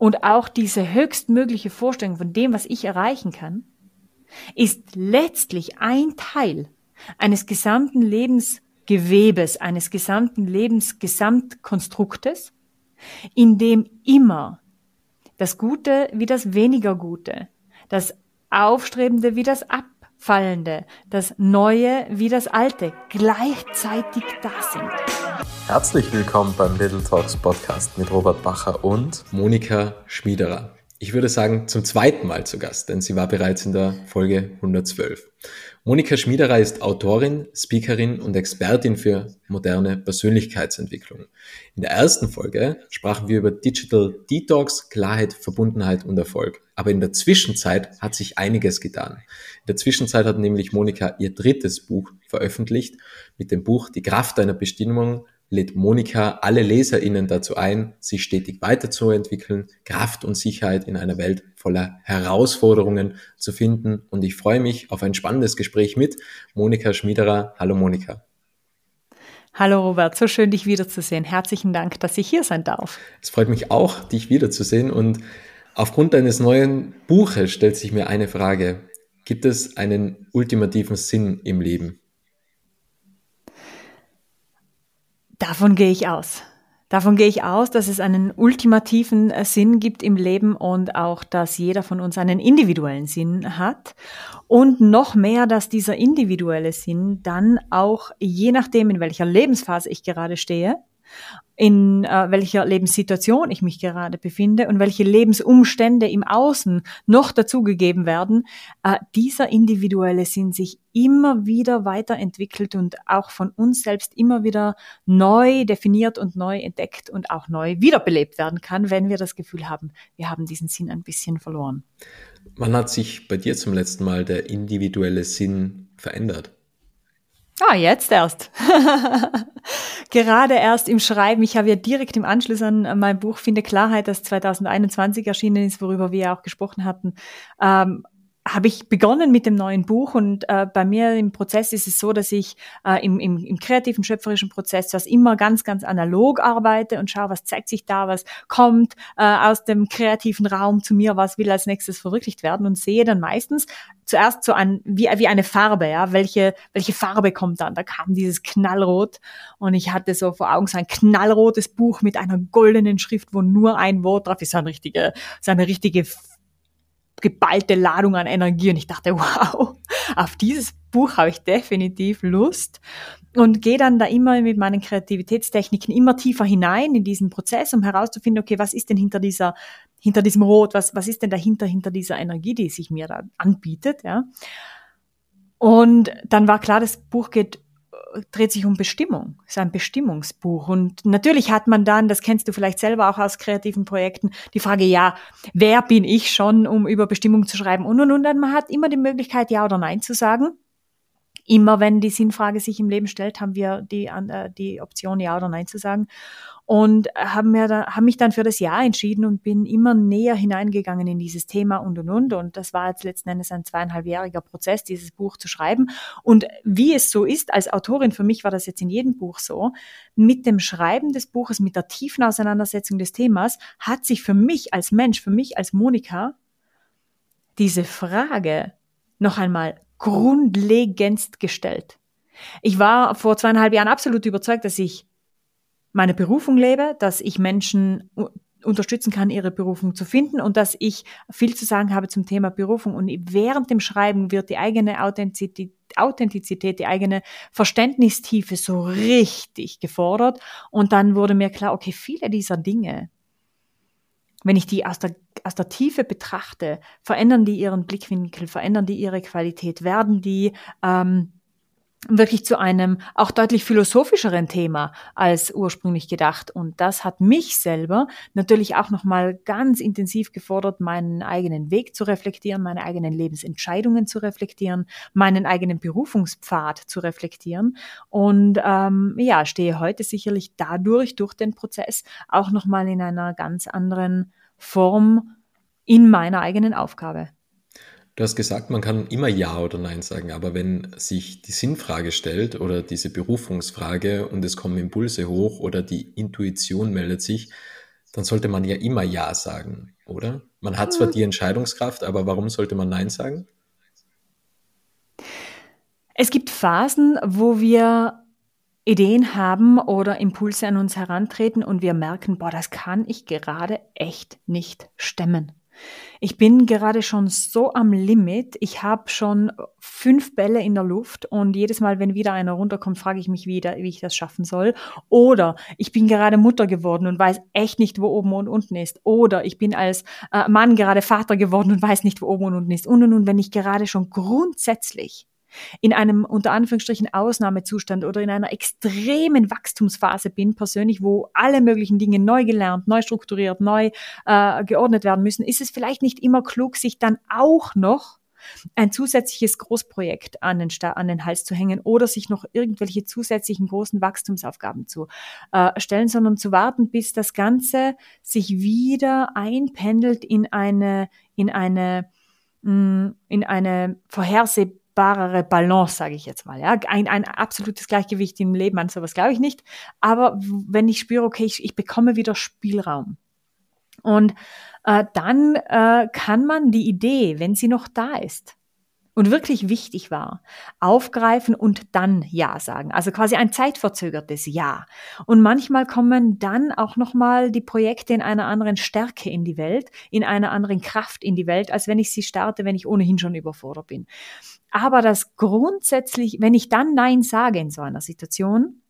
und auch diese höchstmögliche Vorstellung von dem, was ich erreichen kann, ist letztlich ein Teil eines gesamten Lebensgewebes, eines gesamten Lebensgesamtkonstruktes, in dem immer das Gute wie das weniger Gute, das Aufstrebende wie das Abfallende, das Neue wie das Alte gleichzeitig da sind. Herzlich willkommen beim Little Talks Podcast mit Robert Bacher und Monika Schmiederer. Ich würde sagen, zum zweiten Mal zu Gast, denn sie war bereits in der Folge 112. Monika Schmiederer ist Autorin, Speakerin und Expertin für moderne Persönlichkeitsentwicklung. In der ersten Folge sprachen wir über Digital Detox, Klarheit, Verbundenheit und Erfolg. Aber in der Zwischenzeit hat sich einiges getan. In der Zwischenzeit hat nämlich Monika ihr drittes Buch veröffentlicht mit dem Buch Die Kraft deiner Bestimmung lädt Monika alle LeserInnen dazu ein, sich stetig weiterzuentwickeln, Kraft und Sicherheit in einer Welt voller Herausforderungen zu finden. Und ich freue mich auf ein spannendes Gespräch mit Monika Schmiederer. Hallo Monika. Hallo Robert, so schön dich wiederzusehen. Herzlichen Dank, dass ich hier sein darf. Es freut mich auch, dich wiederzusehen. Und aufgrund deines neuen Buches stellt sich mir eine Frage. Gibt es einen ultimativen Sinn im Leben? Davon gehe ich aus. Davon gehe ich aus, dass es einen ultimativen äh, Sinn gibt im Leben und auch, dass jeder von uns einen individuellen Sinn hat. Und noch mehr, dass dieser individuelle Sinn dann auch, je nachdem, in welcher Lebensphase ich gerade stehe, in äh, welcher Lebenssituation ich mich gerade befinde und welche Lebensumstände im Außen noch dazugegeben werden, äh, dieser individuelle Sinn sich immer wieder weiterentwickelt und auch von uns selbst immer wieder neu definiert und neu entdeckt und auch neu wiederbelebt werden kann, wenn wir das Gefühl haben, wir haben diesen Sinn ein bisschen verloren. Wann hat sich bei dir zum letzten Mal der individuelle Sinn verändert? Ah, jetzt erst. Gerade erst im Schreiben. Ich habe ja direkt im Anschluss an mein Buch Finde Klarheit, das 2021 erschienen ist, worüber wir ja auch gesprochen hatten, ähm, habe ich begonnen mit dem neuen Buch und äh, bei mir im Prozess ist es so, dass ich äh, im, im, im kreativen, schöpferischen Prozess das immer ganz, ganz analog arbeite und schaue, was zeigt sich da, was kommt äh, aus dem kreativen Raum zu mir, was will als nächstes verwirklicht werden und sehe dann meistens zuerst so ein, wie, wie eine Farbe, ja, welche, welche Farbe kommt dann? Da kam dieses Knallrot und ich hatte so vor Augen so ein knallrotes Buch mit einer goldenen Schrift, wo nur ein Wort drauf ist, so eine richtige, so eine richtige geballte Ladung an Energie. Und ich dachte, wow, auf dieses Buch habe ich definitiv Lust. Und gehe dann da immer mit meinen Kreativitätstechniken immer tiefer hinein in diesen Prozess, um herauszufinden, okay, was ist denn hinter dieser, hinter diesem Rot, was, was ist denn dahinter, hinter dieser Energie, die sich mir da anbietet, ja. Und dann war klar, das Buch geht dreht sich um Bestimmung. Es ist ein Bestimmungsbuch. Und natürlich hat man dann, das kennst du vielleicht selber auch aus kreativen Projekten, die Frage, ja, wer bin ich schon, um über Bestimmung zu schreiben? Und, und, und, dann man hat immer die Möglichkeit, ja oder nein zu sagen. Immer wenn die Sinnfrage sich im Leben stellt, haben wir die, äh, die Option, ja oder nein zu sagen und haben, mir da, haben mich dann für das Jahr entschieden und bin immer näher hineingegangen in dieses Thema und und und. Und das war jetzt letzten Endes ein zweieinhalbjähriger Prozess, dieses Buch zu schreiben. Und wie es so ist, als Autorin, für mich war das jetzt in jedem Buch so, mit dem Schreiben des Buches, mit der tiefen Auseinandersetzung des Themas, hat sich für mich als Mensch, für mich als Monika, diese Frage noch einmal grundlegendst gestellt. Ich war vor zweieinhalb Jahren absolut überzeugt, dass ich meine Berufung lebe, dass ich Menschen unterstützen kann, ihre Berufung zu finden und dass ich viel zu sagen habe zum Thema Berufung. Und während dem Schreiben wird die eigene Authentizität, Authentizität, die eigene Verständnistiefe so richtig gefordert. Und dann wurde mir klar, okay, viele dieser Dinge, wenn ich die aus der, aus der Tiefe betrachte, verändern die ihren Blickwinkel, verändern die ihre Qualität, werden die ähm, wirklich zu einem auch deutlich philosophischeren Thema als ursprünglich gedacht. Und das hat mich selber natürlich auch nochmal ganz intensiv gefordert, meinen eigenen Weg zu reflektieren, meine eigenen Lebensentscheidungen zu reflektieren, meinen eigenen Berufungspfad zu reflektieren. Und ähm, ja, stehe heute sicherlich dadurch, durch den Prozess, auch nochmal in einer ganz anderen Form in meiner eigenen Aufgabe. Du hast gesagt, man kann immer Ja oder Nein sagen, aber wenn sich die Sinnfrage stellt oder diese Berufungsfrage und es kommen Impulse hoch oder die Intuition meldet sich, dann sollte man ja immer Ja sagen, oder? Man hat zwar die Entscheidungskraft, aber warum sollte man Nein sagen? Es gibt Phasen, wo wir Ideen haben oder Impulse an uns herantreten und wir merken, boah, das kann ich gerade echt nicht stemmen. Ich bin gerade schon so am Limit. Ich habe schon fünf Bälle in der Luft und jedes Mal, wenn wieder einer runterkommt, frage ich mich wieder, wie ich das schaffen soll. Oder ich bin gerade Mutter geworden und weiß echt nicht, wo oben und unten ist. Oder ich bin als äh, Mann gerade Vater geworden und weiß nicht, wo oben und unten ist. Und und, wenn ich gerade schon grundsätzlich in einem unter Anführungsstrichen Ausnahmezustand oder in einer extremen Wachstumsphase bin, persönlich, wo alle möglichen Dinge neu gelernt, neu strukturiert, neu äh, geordnet werden müssen, ist es vielleicht nicht immer klug, sich dann auch noch ein zusätzliches Großprojekt an den, an den Hals zu hängen oder sich noch irgendwelche zusätzlichen großen Wachstumsaufgaben zu äh, stellen, sondern zu warten, bis das Ganze sich wieder einpendelt in eine, in eine, mh, mm, in eine vorhersehbare greifbarere Balance, sage ich jetzt mal. Ja? Ein, ein absolutes Gleichgewicht im Leben, an sowas glaube ich nicht. Aber wenn ich spüre, okay, ich, ich bekomme wieder Spielraum. Und äh, dann äh, kann man die Idee, wenn sie noch da ist, und wirklich wichtig war, aufgreifen und dann Ja sagen. Also quasi ein zeitverzögertes Ja. Und manchmal kommen dann auch nochmal die Projekte in einer anderen Stärke in die Welt, in einer anderen Kraft in die Welt, als wenn ich sie starte, wenn ich ohnehin schon überfordert bin. Aber das grundsätzlich, wenn ich dann Nein sage in so einer Situation,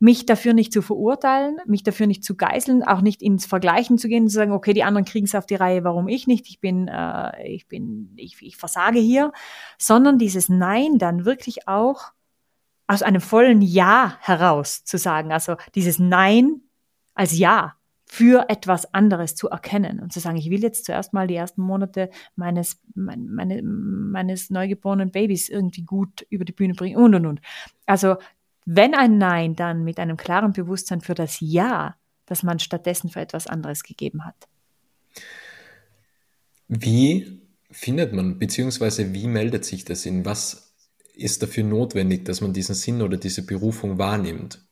mich dafür nicht zu verurteilen, mich dafür nicht zu geißeln, auch nicht ins Vergleichen zu gehen zu sagen, okay, die anderen kriegen es auf die Reihe, warum ich nicht? Ich bin, äh, ich bin, ich, ich versage hier, sondern dieses Nein dann wirklich auch aus einem vollen Ja heraus zu sagen, also dieses Nein als Ja für etwas anderes zu erkennen und zu sagen, ich will jetzt zuerst mal die ersten Monate meines, meine, meines neugeborenen Babys irgendwie gut über die Bühne bringen und und und. Also wenn ein Nein dann mit einem klaren Bewusstsein für das Ja, das man stattdessen für etwas anderes gegeben hat. Wie findet man, beziehungsweise wie meldet sich der Sinn? Was ist dafür notwendig, dass man diesen Sinn oder diese Berufung wahrnimmt?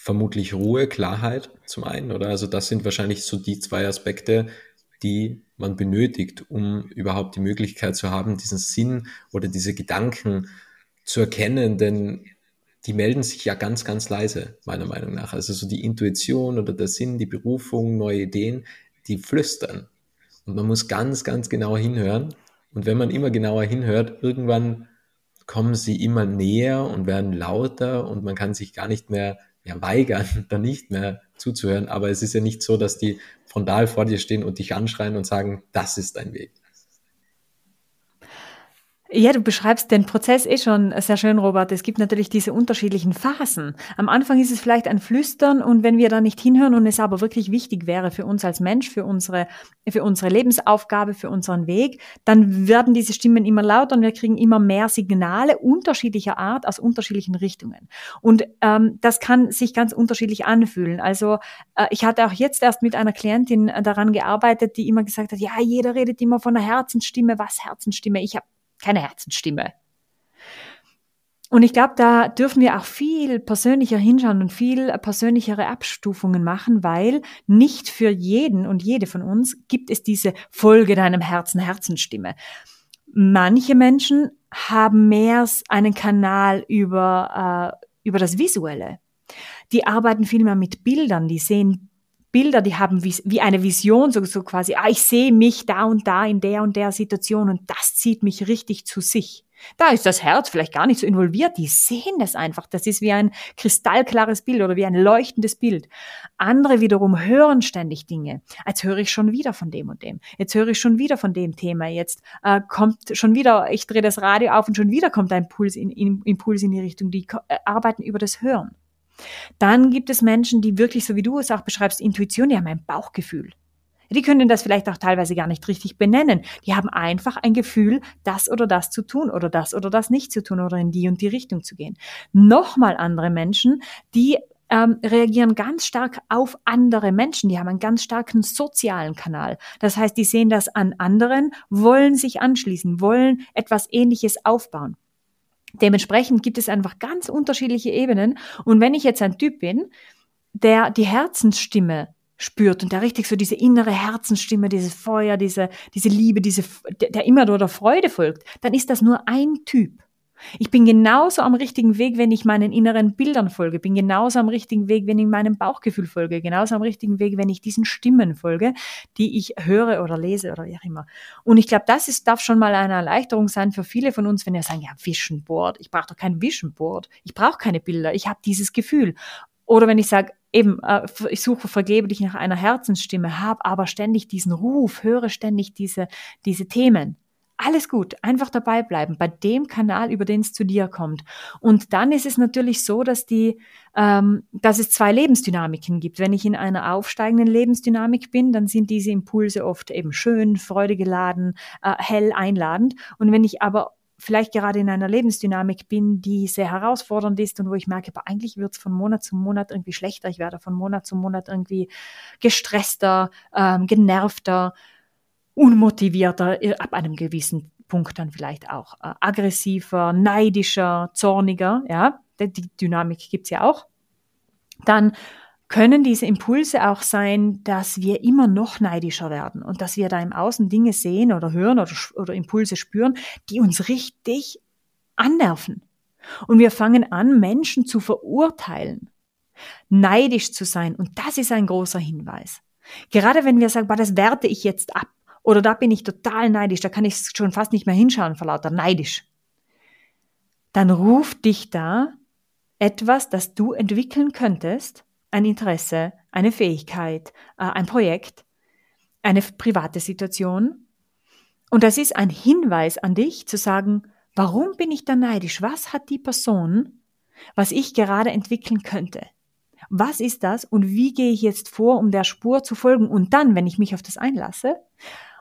Vermutlich Ruhe, Klarheit zum einen, oder? Also das sind wahrscheinlich so die zwei Aspekte, die man benötigt, um überhaupt die Möglichkeit zu haben, diesen Sinn oder diese Gedanken zu erkennen, denn die melden sich ja ganz, ganz leise, meiner Meinung nach. Also so die Intuition oder der Sinn, die Berufung, neue Ideen, die flüstern. Und man muss ganz, ganz genau hinhören. Und wenn man immer genauer hinhört, irgendwann kommen sie immer näher und werden lauter und man kann sich gar nicht mehr ja, weigern, dann nicht mehr zuzuhören. Aber es ist ja nicht so, dass die frontal vor dir stehen und dich anschreien und sagen, das ist dein Weg. Ja, du beschreibst den Prozess eh schon sehr schön, Robert. Es gibt natürlich diese unterschiedlichen Phasen. Am Anfang ist es vielleicht ein Flüstern und wenn wir da nicht hinhören und es aber wirklich wichtig wäre für uns als Mensch, für unsere, für unsere Lebensaufgabe, für unseren Weg, dann werden diese Stimmen immer lauter und wir kriegen immer mehr Signale unterschiedlicher Art aus unterschiedlichen Richtungen. Und ähm, das kann sich ganz unterschiedlich anfühlen. Also äh, ich hatte auch jetzt erst mit einer Klientin daran gearbeitet, die immer gesagt hat, ja, jeder redet immer von der Herzensstimme. Was Herzensstimme? Ich habe keine Herzensstimme. Und ich glaube, da dürfen wir auch viel persönlicher hinschauen und viel persönlichere Abstufungen machen, weil nicht für jeden und jede von uns gibt es diese Folge deinem Herzen, Herzensstimme. Manche Menschen haben mehr einen Kanal über, äh, über das Visuelle. Die arbeiten viel mehr mit Bildern, die sehen Bilder, die haben wie, wie eine Vision, so, so quasi, ah, ich sehe mich da und da in der und der Situation und das zieht mich richtig zu sich. Da ist das Herz vielleicht gar nicht so involviert, die sehen das einfach. Das ist wie ein kristallklares Bild oder wie ein leuchtendes Bild. Andere wiederum hören ständig Dinge. Jetzt höre ich schon wieder von dem und dem. Jetzt höre ich schon wieder von dem Thema. Jetzt äh, kommt schon wieder, ich drehe das Radio auf und schon wieder kommt ein Impuls in, in, Impuls in die Richtung. Die äh, arbeiten über das Hören. Dann gibt es Menschen, die wirklich, so wie du es auch beschreibst, Intuition, die haben ein Bauchgefühl. Die können das vielleicht auch teilweise gar nicht richtig benennen. Die haben einfach ein Gefühl, das oder das zu tun oder das oder das nicht zu tun oder in die und die Richtung zu gehen. Nochmal andere Menschen, die ähm, reagieren ganz stark auf andere Menschen. Die haben einen ganz starken sozialen Kanal. Das heißt, die sehen das an anderen, wollen sich anschließen, wollen etwas Ähnliches aufbauen. Dementsprechend gibt es einfach ganz unterschiedliche Ebenen. Und wenn ich jetzt ein Typ bin, der die Herzensstimme spürt und der richtig so diese innere Herzensstimme, dieses Feuer, diese, diese Liebe, diese, der immer nur der Freude folgt, dann ist das nur ein Typ. Ich bin genauso am richtigen Weg, wenn ich meinen inneren Bildern folge, bin genauso am richtigen Weg, wenn ich meinem Bauchgefühl folge, genauso am richtigen Weg, wenn ich diesen Stimmen folge, die ich höre oder lese oder wie auch immer. Und ich glaube, das ist, darf schon mal eine Erleichterung sein für viele von uns, wenn wir sagen, ja, Vision Board, ich brauche doch kein Vision Board, ich brauche keine Bilder, ich habe dieses Gefühl. Oder wenn ich sage, eben, äh, ich suche vergeblich nach einer Herzensstimme, habe aber ständig diesen Ruf, höre ständig diese, diese Themen. Alles gut, einfach dabei bleiben bei dem Kanal, über den es zu dir kommt. Und dann ist es natürlich so, dass die, ähm, dass es zwei Lebensdynamiken gibt. Wenn ich in einer aufsteigenden Lebensdynamik bin, dann sind diese Impulse oft eben schön, freudegeladen, äh, hell einladend. Und wenn ich aber vielleicht gerade in einer Lebensdynamik bin, die sehr herausfordernd ist und wo ich merke, aber eigentlich wird es von Monat zu Monat irgendwie schlechter. Ich werde von Monat zu Monat irgendwie gestresster, ähm, genervter, unmotivierter, äh, ab einem gewissen Punkt dann vielleicht auch äh, aggressiver, neidischer, zorniger. Ja, die Dynamik gibt's ja auch. Dann können diese Impulse auch sein, dass wir immer noch neidischer werden und dass wir da im Außen Dinge sehen oder hören oder, oder Impulse spüren, die uns richtig annerven. Und wir fangen an, Menschen zu verurteilen, neidisch zu sein. Und das ist ein großer Hinweis. Gerade wenn wir sagen, das werte ich jetzt ab oder da bin ich total neidisch, da kann ich schon fast nicht mehr hinschauen vor lauter neidisch. Dann ruft dich da etwas, das du entwickeln könntest, ein Interesse, eine Fähigkeit, äh, ein Projekt, eine private Situation. Und das ist ein Hinweis an dich zu sagen, warum bin ich da neidisch? Was hat die Person, was ich gerade entwickeln könnte? Was ist das und wie gehe ich jetzt vor, um der Spur zu folgen? Und dann, wenn ich mich auf das einlasse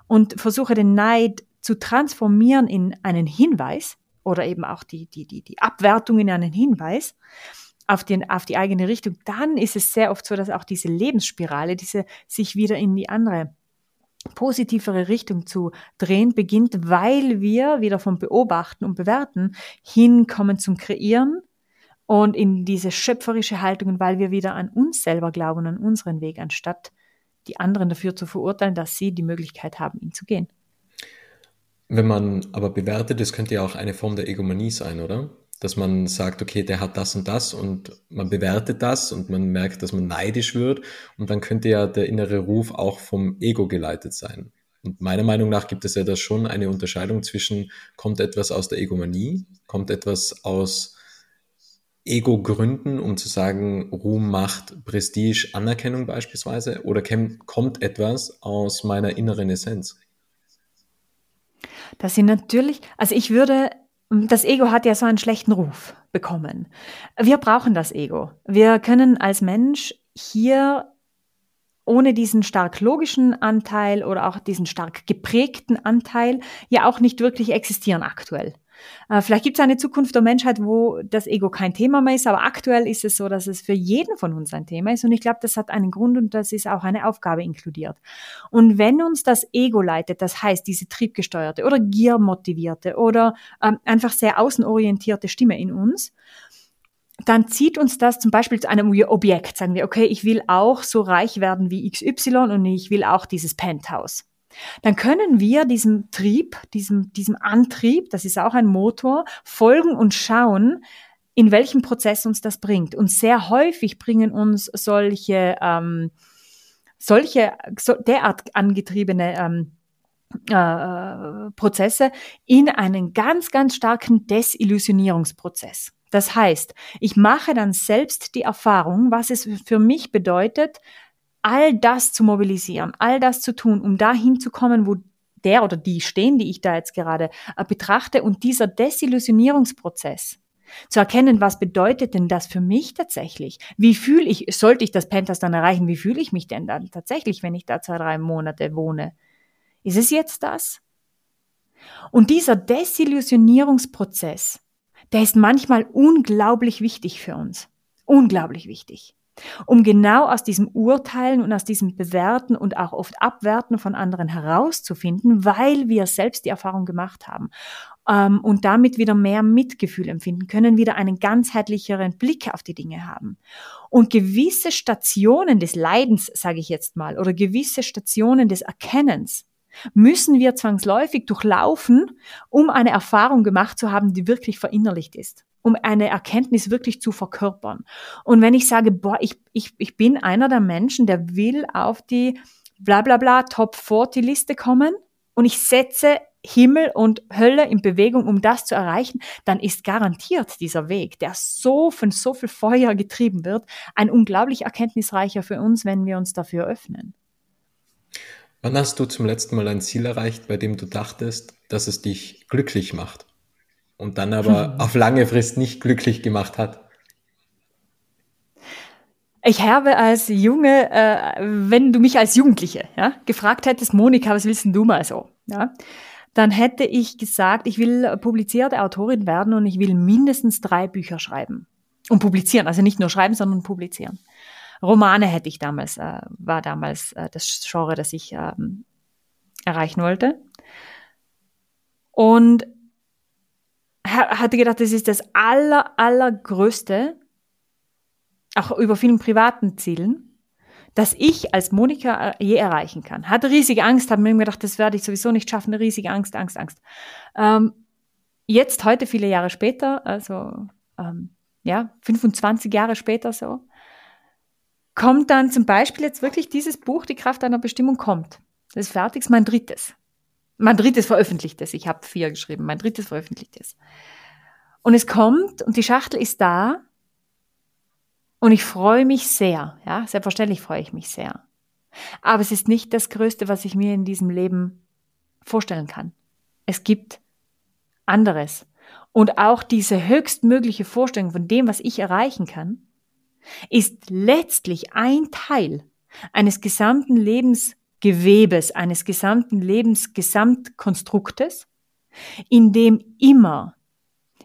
und versuche den Neid zu transformieren in einen Hinweis oder eben auch die, die, die, die Abwertung in einen Hinweis, auf, den, auf die eigene Richtung, dann ist es sehr oft so, dass auch diese Lebensspirale, diese sich wieder in die andere positivere Richtung zu drehen beginnt, weil wir wieder vom Beobachten und Bewerten hinkommen zum Kreieren und in diese schöpferische Haltung, weil wir wieder an uns selber glauben, an unseren Weg, anstatt die anderen dafür zu verurteilen, dass sie die Möglichkeit haben, ihn zu gehen. Wenn man aber bewertet, das könnte ja auch eine Form der Egomanie sein, oder? dass man sagt, okay, der hat das und das und man bewertet das und man merkt, dass man neidisch wird und dann könnte ja der innere Ruf auch vom Ego geleitet sein. Und meiner Meinung nach gibt es ja da schon eine Unterscheidung zwischen, kommt etwas aus der Egomanie, kommt etwas aus Ego-Gründen, um zu sagen, Ruhm, Macht, Prestige, Anerkennung beispielsweise, oder kommt etwas aus meiner inneren Essenz? Das sind natürlich, also ich würde das Ego hat ja so einen schlechten Ruf bekommen. Wir brauchen das Ego. Wir können als Mensch hier ohne diesen stark logischen Anteil oder auch diesen stark geprägten Anteil ja auch nicht wirklich existieren aktuell. Äh, vielleicht gibt es eine Zukunft der Menschheit, wo das Ego kein Thema mehr ist, aber aktuell ist es so, dass es für jeden von uns ein Thema ist. Und ich glaube, das hat einen Grund und das ist auch eine Aufgabe inkludiert. Und wenn uns das Ego leitet, das heißt diese triebgesteuerte oder giermotivierte oder ähm, einfach sehr außenorientierte Stimme in uns, dann zieht uns das zum Beispiel zu einem Objekt. Sagen wir, okay, ich will auch so reich werden wie XY und ich will auch dieses Penthouse dann können wir diesem Trieb, diesem, diesem Antrieb, das ist auch ein Motor, folgen und schauen, in welchem Prozess uns das bringt. Und sehr häufig bringen uns solche, ähm, solche so derart angetriebene ähm, äh, Prozesse in einen ganz, ganz starken Desillusionierungsprozess. Das heißt, ich mache dann selbst die Erfahrung, was es für mich bedeutet, all das zu mobilisieren, all das zu tun, um dahin zu kommen, wo der oder die stehen, die ich da jetzt gerade äh, betrachte. Und dieser Desillusionierungsprozess, zu erkennen, was bedeutet denn das für mich tatsächlich? Wie fühle ich, sollte ich das Pentas dann erreichen, wie fühle ich mich denn dann tatsächlich, wenn ich da zwei, drei Monate wohne? Ist es jetzt das? Und dieser Desillusionierungsprozess, der ist manchmal unglaublich wichtig für uns. Unglaublich wichtig um genau aus diesem Urteilen und aus diesem Bewerten und auch oft Abwerten von anderen herauszufinden, weil wir selbst die Erfahrung gemacht haben. ähm, und damit wieder mehr Mitgefühl empfinden, können wieder einen ganzheitlicheren Blick auf die Dinge haben. Und gewisse Stationen des Leidens, sage ich jetzt mal, oder gewisse Stationen des Erkennens, müssen wir zwangsläufig durchlaufen, um eine Erfahrung gemacht zu haben, die wirklich verinnerlicht ist um eine Erkenntnis wirklich zu verkörpern. Und wenn ich sage, boah, ich, ich, ich bin einer der Menschen, der will auf die bla bla bla Top 40 Liste kommen und ich setze Himmel und Hölle in Bewegung, um das zu erreichen, dann ist garantiert dieser Weg, der so von so viel Feuer getrieben wird, ein unglaublich erkenntnisreicher für uns, wenn wir uns dafür öffnen. Wann hast du zum letzten Mal ein Ziel erreicht, bei dem du dachtest, dass es dich glücklich macht und dann aber auf lange Frist nicht glücklich gemacht hat? Ich habe als Junge, äh, wenn du mich als Jugendliche ja, gefragt hättest, Monika, was willst denn du mal so? Ja, dann hätte ich gesagt, ich will publizierte Autorin werden und ich will mindestens drei Bücher schreiben. Und publizieren, also nicht nur schreiben, sondern publizieren. Romane hätte ich damals, äh, war damals äh, das Genre, das ich ähm, erreichen wollte. Und hatte gedacht, das ist das aller, allergrößte, auch über vielen privaten Zielen, das ich als Monika äh, je erreichen kann. Hatte riesige Angst, habe mir gedacht, das werde ich sowieso nicht schaffen, riesige Angst, Angst, Angst. Ähm, jetzt, heute, viele Jahre später, also ähm, ja, 25 Jahre später so, kommt dann zum Beispiel jetzt wirklich dieses Buch, Die Kraft einer Bestimmung kommt. Das ist fertig, ist mein drittes. Mein drittes veröffentlichtes. Ich habe vier geschrieben, mein drittes veröffentlichtes. Und es kommt und die Schachtel ist da und ich freue mich sehr. Ja, selbstverständlich freue ich mich sehr. Aber es ist nicht das Größte, was ich mir in diesem Leben vorstellen kann. Es gibt anderes. Und auch diese höchstmögliche Vorstellung von dem, was ich erreichen kann, ist letztlich ein Teil eines gesamten Lebensgewebes, eines gesamten Lebensgesamtkonstruktes, in dem immer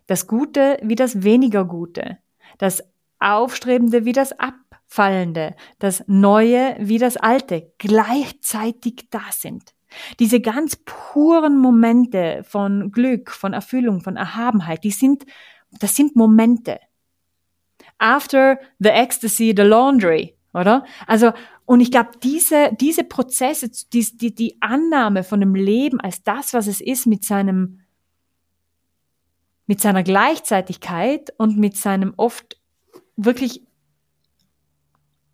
das Gute wie das weniger Gute, das Aufstrebende wie das Abfallende, das Neue wie das Alte gleichzeitig da sind. Diese ganz puren Momente von Glück, von Erfüllung, von Erhabenheit, die sind, das sind Momente. After the ecstasy, the laundry, oder? Also, und ich glaube, diese, diese Prozesse, die, die, die Annahme von dem Leben als das, was es ist, mit seinem, mit seiner Gleichzeitigkeit und mit seinem oft wirklich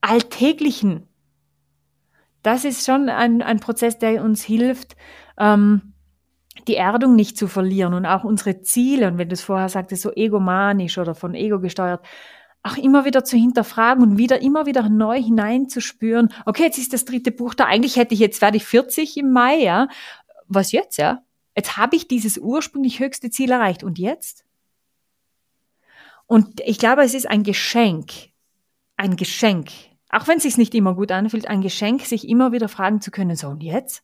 alltäglichen. Das ist schon ein, ein Prozess, der uns hilft, ähm, die Erdung nicht zu verlieren und auch unsere Ziele, und wenn du es vorher sagtest, so egomanisch oder von Ego gesteuert, auch immer wieder zu hinterfragen und wieder immer wieder neu hineinzuspüren, okay, jetzt ist das dritte Buch da, eigentlich hätte ich jetzt, werde ich 40 im Mai, ja. Was jetzt, ja? Jetzt habe ich dieses ursprünglich höchste Ziel erreicht. Und jetzt? Und ich glaube, es ist ein Geschenk, ein Geschenk, auch wenn es sich nicht immer gut anfühlt, ein Geschenk, sich immer wieder fragen zu können, so und jetzt?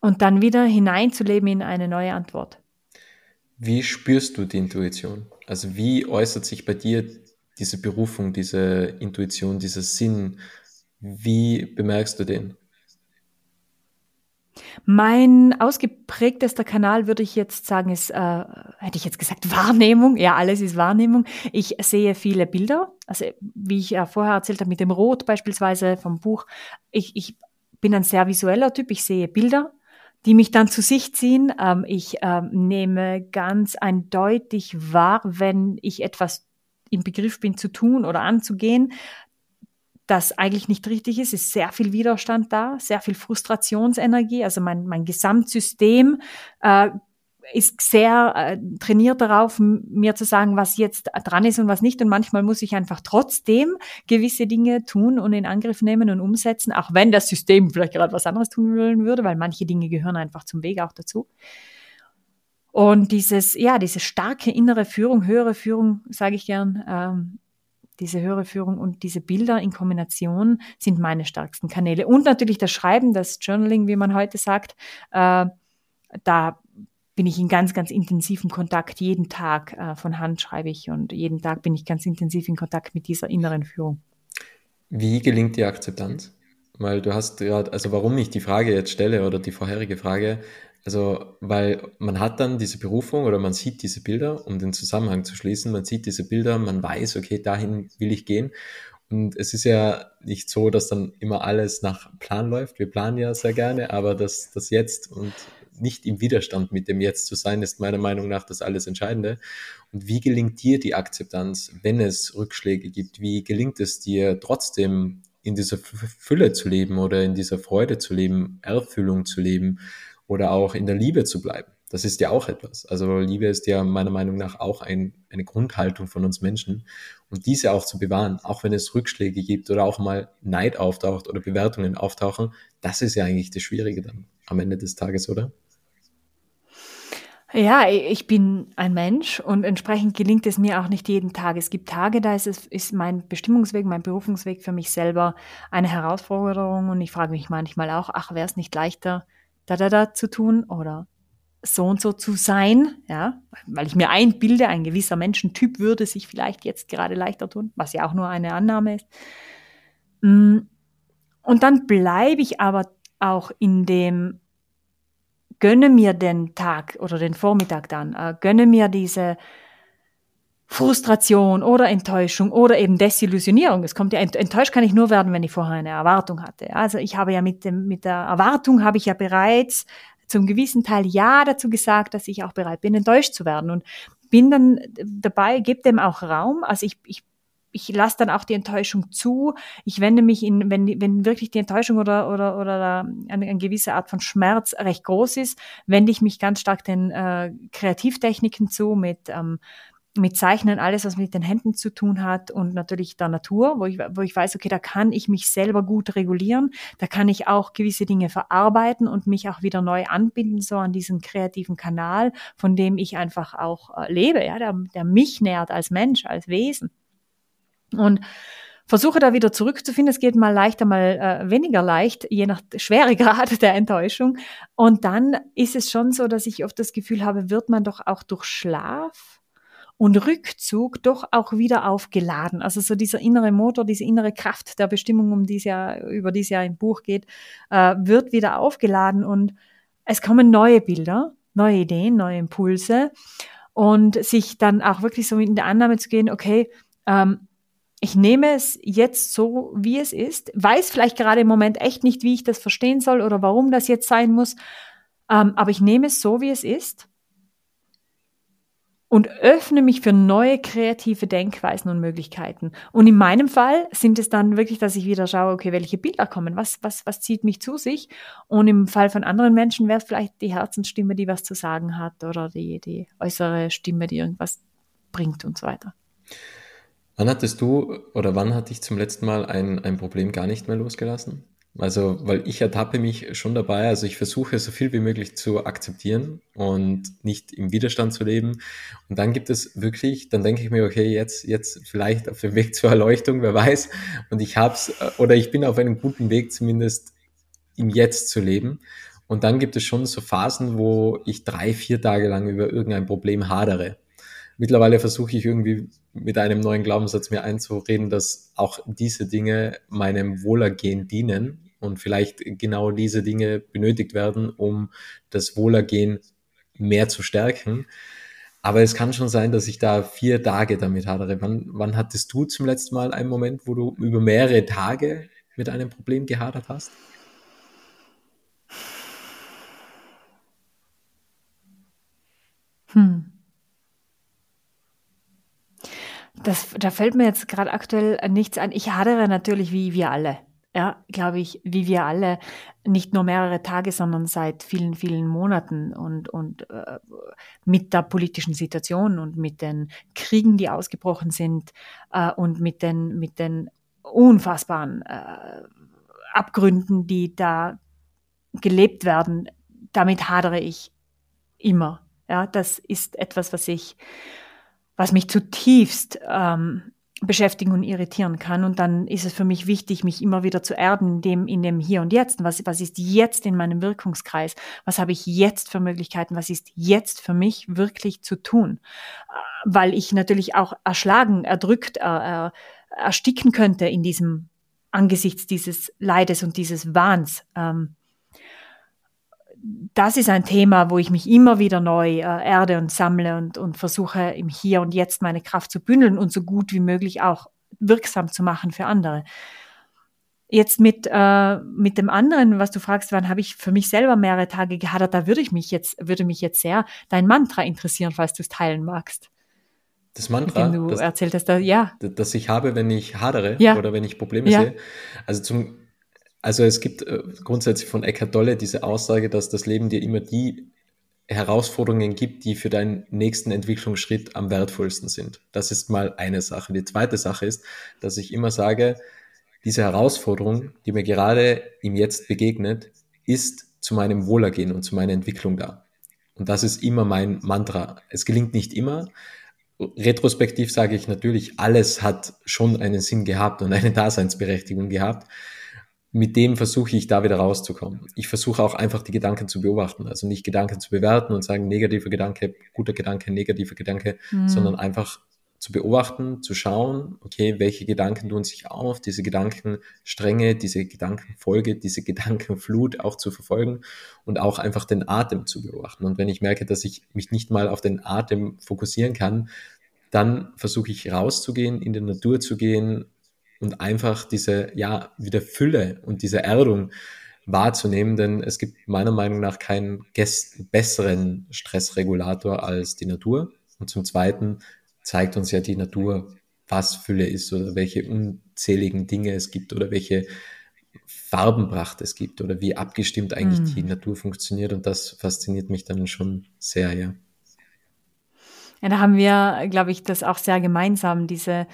Und dann wieder hineinzuleben in eine neue Antwort. Wie spürst du die Intuition? Also wie äußert sich bei dir diese Berufung, diese Intuition, dieser Sinn? Wie bemerkst du den? Mein ausgeprägtester Kanal würde ich jetzt sagen, ist, äh, hätte ich jetzt gesagt, Wahrnehmung. Ja, alles ist Wahrnehmung. Ich sehe viele Bilder. Also wie ich ja vorher erzählt habe mit dem Rot beispielsweise vom Buch. Ich, ich bin ein sehr visueller Typ. Ich sehe Bilder, die mich dann zu sich ziehen. Ähm, ich ähm, nehme ganz eindeutig wahr, wenn ich etwas im Begriff bin zu tun oder anzugehen, das eigentlich nicht richtig ist, ist sehr viel Widerstand da, sehr viel Frustrationsenergie. Also mein, mein Gesamtsystem äh, ist sehr äh, trainiert darauf, mir zu sagen, was jetzt dran ist und was nicht. Und manchmal muss ich einfach trotzdem gewisse Dinge tun und in Angriff nehmen und umsetzen, auch wenn das System vielleicht gerade was anderes tun wollen würde, weil manche Dinge gehören einfach zum Weg auch dazu. Und dieses, ja, diese starke innere Führung, höhere Führung, sage ich gern, ähm, diese höhere Führung und diese Bilder in Kombination sind meine stärksten Kanäle. Und natürlich das Schreiben, das Journaling, wie man heute sagt, äh, da bin ich in ganz, ganz intensivem Kontakt. Jeden Tag äh, von Hand schreibe ich und jeden Tag bin ich ganz intensiv in Kontakt mit dieser inneren Führung. Wie gelingt die Akzeptanz? Weil du hast gerade, also warum ich die Frage jetzt stelle oder die vorherige Frage, Also, weil man hat dann diese Berufung oder man sieht diese Bilder, um den Zusammenhang zu schließen, man sieht diese Bilder, man weiß, okay, dahin will ich gehen. Und es ist ja nicht so, dass dann immer alles nach Plan läuft. Wir planen ja sehr gerne, aber das, das Jetzt und nicht im Widerstand mit dem Jetzt zu sein, ist meiner Meinung nach das alles Entscheidende. Und wie gelingt dir die Akzeptanz, wenn es Rückschläge gibt? Wie gelingt es dir trotzdem in dieser Fülle zu leben oder in dieser Freude zu leben, Erfüllung zu leben oder auch in der Liebe zu bleiben? Das ist ja auch etwas. Also Liebe ist ja meiner Meinung nach auch ein, eine Grundhaltung von uns Menschen. Und diese auch zu bewahren, auch wenn es Rückschläge gibt oder auch mal Neid auftaucht oder Bewertungen auftauchen, das ist ja eigentlich das Schwierige dann am Ende des Tages, oder? Ja, ich bin ein Mensch und entsprechend gelingt es mir auch nicht jeden Tag. Es gibt Tage, da ist es ist mein Bestimmungsweg, mein Berufungsweg für mich selber eine Herausforderung und ich frage mich manchmal auch, ach, wäre es nicht leichter, da da da zu tun oder so und so zu sein, ja, weil ich mir einbilde, ein gewisser Menschentyp würde sich vielleicht jetzt gerade leichter tun, was ja auch nur eine Annahme ist. Mm, und dann bleibe ich aber auch in dem gönne mir den Tag oder den Vormittag dann, äh, gönne mir diese Frustration oder Enttäuschung oder eben Desillusionierung. Es kommt ja enttäuscht kann ich nur werden, wenn ich vorher eine Erwartung hatte. Also ich habe ja mit dem mit der Erwartung habe ich ja bereits zum gewissen Teil ja dazu gesagt, dass ich auch bereit bin, enttäuscht zu werden und bin dann dabei, gebe dem auch Raum. Also ich, ich ich lasse dann auch die Enttäuschung zu. Ich wende mich in, wenn, wenn wirklich die Enttäuschung oder, oder, oder eine, eine gewisse Art von Schmerz recht groß ist, wende ich mich ganz stark den äh, Kreativtechniken zu mit, ähm, mit Zeichnen, alles, was mit den Händen zu tun hat und natürlich der Natur, wo ich, wo ich weiß, okay, da kann ich mich selber gut regulieren, da kann ich auch gewisse Dinge verarbeiten und mich auch wieder neu anbinden, so an diesen kreativen Kanal, von dem ich einfach auch äh, lebe, ja, der, der mich nährt als Mensch, als Wesen. Und versuche da wieder zurückzufinden. Es geht mal leichter, mal äh, weniger leicht, je nach Schweregrad der Enttäuschung. Und dann ist es schon so, dass ich oft das Gefühl habe, wird man doch auch durch Schlaf und Rückzug doch auch wieder aufgeladen. Also so dieser innere Motor, diese innere Kraft der Bestimmung, um die es ja, über die es ja im Buch geht, äh, wird wieder aufgeladen und es kommen neue Bilder, neue Ideen, neue Impulse und sich dann auch wirklich so in der Annahme zu gehen, okay, ähm, ich nehme es jetzt so, wie es ist, weiß vielleicht gerade im Moment echt nicht, wie ich das verstehen soll oder warum das jetzt sein muss, ähm, aber ich nehme es so, wie es ist und öffne mich für neue kreative Denkweisen und Möglichkeiten. Und in meinem Fall sind es dann wirklich, dass ich wieder schaue, okay, welche Bilder kommen, was, was, was zieht mich zu sich? Und im Fall von anderen Menschen wäre es vielleicht die Herzensstimme, die was zu sagen hat oder die, die äußere Stimme, die irgendwas bringt und so weiter. Wann hattest du oder wann hatte ich zum letzten Mal ein, ein Problem gar nicht mehr losgelassen? Also, weil ich ertappe mich schon dabei, also ich versuche so viel wie möglich zu akzeptieren und nicht im Widerstand zu leben. Und dann gibt es wirklich, dann denke ich mir, okay, jetzt, jetzt vielleicht auf dem Weg zur Erleuchtung, wer weiß. Und ich hab's, äh, oder ich bin auf einem guten Weg, zumindest im Jetzt zu leben. Und dann gibt es schon so Phasen, wo ich drei, vier Tage lang über irgendein Problem hadere. Mittlerweile versuche ich irgendwie mit einem neuen Glaubenssatz mir einzureden, dass auch diese Dinge meinem Wohlergehen dienen und vielleicht genau diese Dinge benötigt werden, um das Wohlergehen mehr zu stärken. Aber es kann schon sein, dass ich da vier Tage damit hadere. Wann, wann hattest du zum letzten Mal einen Moment, wo du über mehrere Tage mit einem Problem gehadert hast? Hm. Das, da fällt mir jetzt gerade aktuell nichts ein. Ich hadere natürlich wie wir alle. Ja, glaube ich, wie wir alle, nicht nur mehrere Tage, sondern seit vielen, vielen Monaten und, und äh, mit der politischen Situation und mit den Kriegen, die ausgebrochen sind äh, und mit den, mit den unfassbaren äh, Abgründen, die da gelebt werden, damit hadere ich immer. Ja, das ist etwas, was ich was mich zutiefst ähm, beschäftigen und irritieren kann. Und dann ist es für mich wichtig, mich immer wieder zu erden in dem, in dem Hier und Jetzt. Was, was ist jetzt in meinem Wirkungskreis? Was habe ich jetzt für Möglichkeiten? Was ist jetzt für mich wirklich zu tun? Äh, weil ich natürlich auch erschlagen, erdrückt, er, er, ersticken könnte in diesem, angesichts dieses Leides und dieses Wahns. Ähm, das ist ein Thema, wo ich mich immer wieder neu äh, erde und sammle und, und versuche im Hier und Jetzt meine Kraft zu bündeln und so gut wie möglich auch wirksam zu machen für andere. Jetzt mit, äh, mit dem anderen, was du fragst, wann habe ich für mich selber mehrere Tage gehadert, da würde ich mich jetzt, würde mich jetzt sehr dein Mantra interessieren, falls du es teilen magst. Das Mantra, du das, erzählt hast, da, ja. das ich habe, wenn ich hadere ja. oder wenn ich Probleme ja. sehe. Also zum, also es gibt äh, grundsätzlich von Eckhart Tolle diese Aussage, dass das Leben dir immer die Herausforderungen gibt, die für deinen nächsten Entwicklungsschritt am wertvollsten sind. Das ist mal eine Sache. Die zweite Sache ist, dass ich immer sage, diese Herausforderung, die mir gerade im Jetzt begegnet, ist zu meinem Wohlergehen und zu meiner Entwicklung da. Und das ist immer mein Mantra. Es gelingt nicht immer. Retrospektiv sage ich natürlich, alles hat schon einen Sinn gehabt und eine Daseinsberechtigung gehabt. Mit dem versuche ich da wieder rauszukommen. Ich versuche auch einfach die Gedanken zu beobachten, also nicht Gedanken zu bewerten und sagen, negativer Gedanke, guter Gedanke, negativer Gedanke, mhm. sondern einfach zu beobachten, zu schauen, okay, welche Gedanken tun sich auf, diese Gedankenstränge, diese Gedankenfolge, diese Gedankenflut auch zu verfolgen und auch einfach den Atem zu beobachten. Und wenn ich merke, dass ich mich nicht mal auf den Atem fokussieren kann, dann versuche ich rauszugehen, in die Natur zu gehen und einfach diese, ja, wieder Fülle und diese Erdung wahrzunehmen, denn es gibt meiner Meinung nach keinen besseren Stressregulator als die Natur. Und zum Zweiten zeigt uns ja die Natur, was Fülle ist oder welche unzähligen Dinge es gibt oder welche Farbenpracht es gibt oder wie abgestimmt eigentlich mm. die Natur funktioniert. Und das fasziniert mich dann schon sehr, ja. Ja, da haben wir, glaube ich, das auch sehr gemeinsam, diese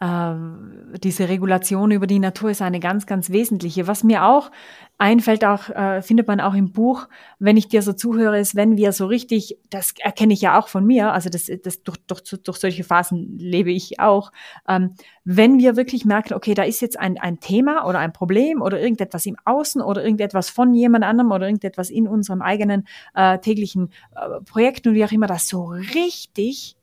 diese Regulation über die Natur ist eine ganz, ganz wesentliche. Was mir auch einfällt, auch äh, findet man auch im Buch, wenn ich dir so zuhöre, ist, wenn wir so richtig, das erkenne ich ja auch von mir, also das, das durch, durch, durch solche Phasen lebe ich auch, ähm, wenn wir wirklich merken, okay, da ist jetzt ein, ein Thema oder ein Problem oder irgendetwas im Außen oder irgendetwas von jemand anderem oder irgendetwas in unserem eigenen äh, täglichen äh, Projekt und wie auch immer, das so richtig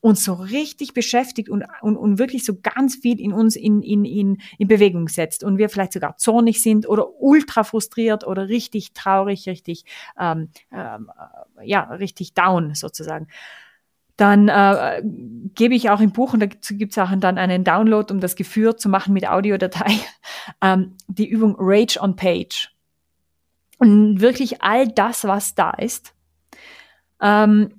uns so richtig beschäftigt und, und, und wirklich so ganz viel in uns in, in, in, in Bewegung setzt und wir vielleicht sogar zornig sind oder ultra frustriert oder richtig traurig, richtig, ähm, ähm, äh, ja, richtig down sozusagen dann äh, gebe ich auch im Buch, und dazu gibt es auch dann einen Download, um das geführt zu machen mit Audiodatei, ähm, die Übung Rage on Page. Und wirklich all das, was da ist, ähm,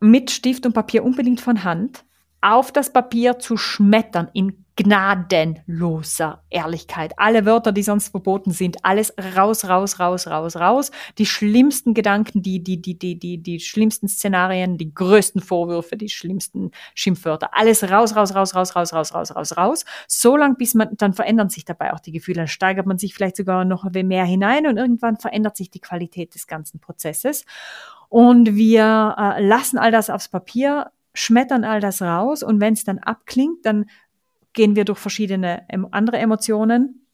mit Stift und Papier unbedingt von Hand auf das Papier zu schmettern in gnadenloser Ehrlichkeit. Alle Wörter, die sonst verboten sind, alles raus, raus, raus, raus, raus. Die schlimmsten Gedanken, die, die, die, die, die, die schlimmsten Szenarien, die größten Vorwürfe, die schlimmsten Schimpfwörter. Alles raus, raus, raus, raus, raus, raus, raus, raus, raus. So lang, bis man, dann verändern sich dabei auch die Gefühle. Dann steigert man sich vielleicht sogar noch mehr hinein und irgendwann verändert sich die Qualität des ganzen Prozesses. Und wir äh, lassen all das aufs Papier, schmettern all das raus. Und wenn es dann abklingt, dann gehen wir durch verschiedene andere Emotionen.